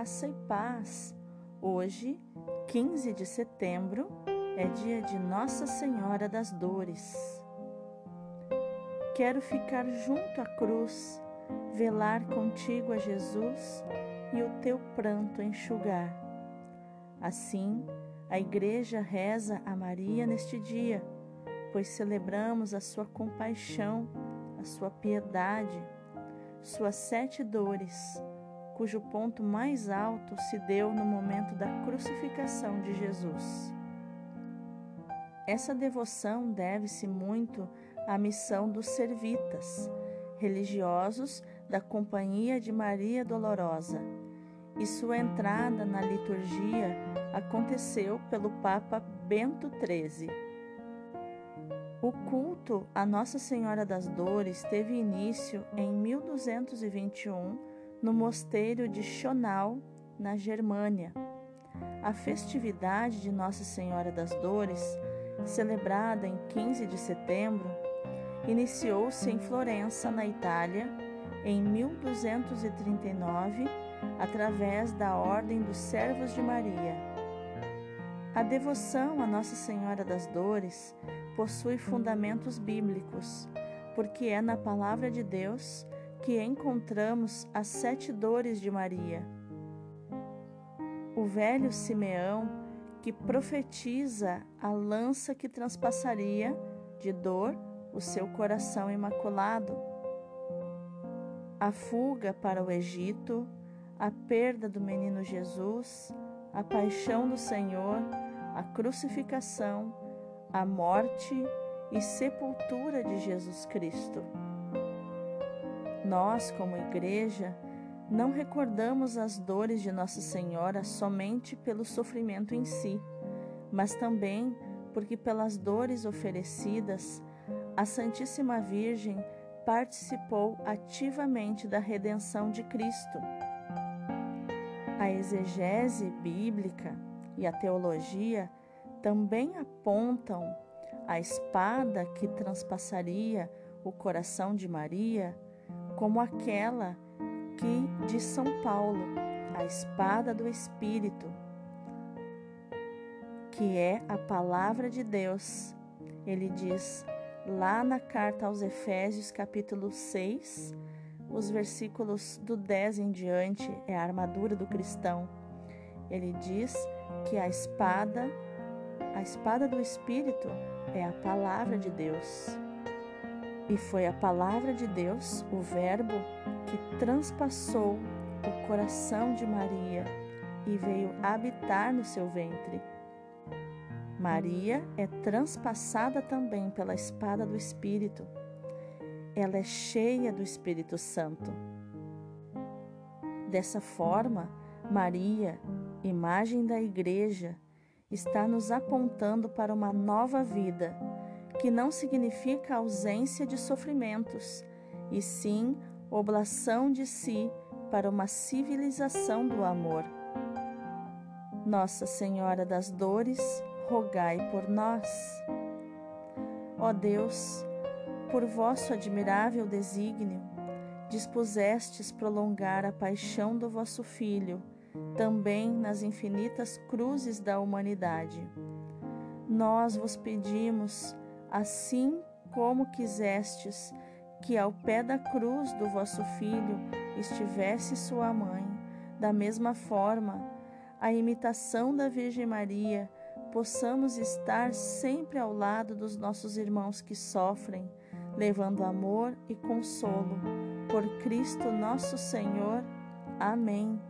Graça e paz. Hoje, 15 de setembro, é dia de Nossa Senhora das Dores. Quero ficar junto à cruz, velar contigo a Jesus e o teu pranto enxugar. Assim, a Igreja reza a Maria neste dia, pois celebramos a sua compaixão, a sua piedade, suas sete dores cujo ponto mais alto se deu no momento da crucificação de Jesus. Essa devoção deve-se muito à missão dos servitas, religiosos da Companhia de Maria Dolorosa, e sua entrada na liturgia aconteceu pelo Papa Bento XIII. O culto a Nossa Senhora das Dores teve início em 1221 no mosteiro de Schonau, na Germânia. A festividade de Nossa Senhora das Dores, celebrada em 15 de setembro, iniciou-se em Florença, na Itália, em 1239, através da Ordem dos Servos de Maria. A devoção a Nossa Senhora das Dores possui fundamentos bíblicos, porque é na Palavra de Deus que encontramos as sete dores de Maria. O velho Simeão, que profetiza a lança que transpassaria de dor o seu coração imaculado, a fuga para o Egito, a perda do menino Jesus, a paixão do Senhor, a crucificação, a morte e sepultura de Jesus Cristo. Nós, como igreja, não recordamos as dores de Nossa Senhora somente pelo sofrimento em si, mas também porque, pelas dores oferecidas, a Santíssima Virgem participou ativamente da redenção de Cristo. A exegese bíblica e a teologia também apontam a espada que transpassaria o coração de Maria como aquela que de São Paulo, a espada do Espírito, que é a palavra de Deus. Ele diz lá na carta aos Efésios, capítulo 6, os versículos do 10 em diante, é a armadura do cristão. Ele diz que a espada, a espada do Espírito, é a palavra de Deus. E foi a palavra de Deus, o Verbo, que transpassou o coração de Maria e veio habitar no seu ventre. Maria é transpassada também pela espada do Espírito. Ela é cheia do Espírito Santo. Dessa forma, Maria, imagem da Igreja, está nos apontando para uma nova vida que não significa ausência de sofrimentos, e sim oblação de si para uma civilização do amor. Nossa Senhora das Dores, rogai por nós. Ó Deus, por vosso admirável desígnio, dispusestes prolongar a paixão do vosso Filho, também nas infinitas cruzes da humanidade. Nós vos pedimos, assim como quisestes que ao pé da cruz do vosso Filho estivesse sua mãe, da mesma forma, a imitação da Virgem Maria, possamos estar sempre ao lado dos nossos irmãos que sofrem, levando amor e consolo. Por Cristo nosso Senhor. Amém.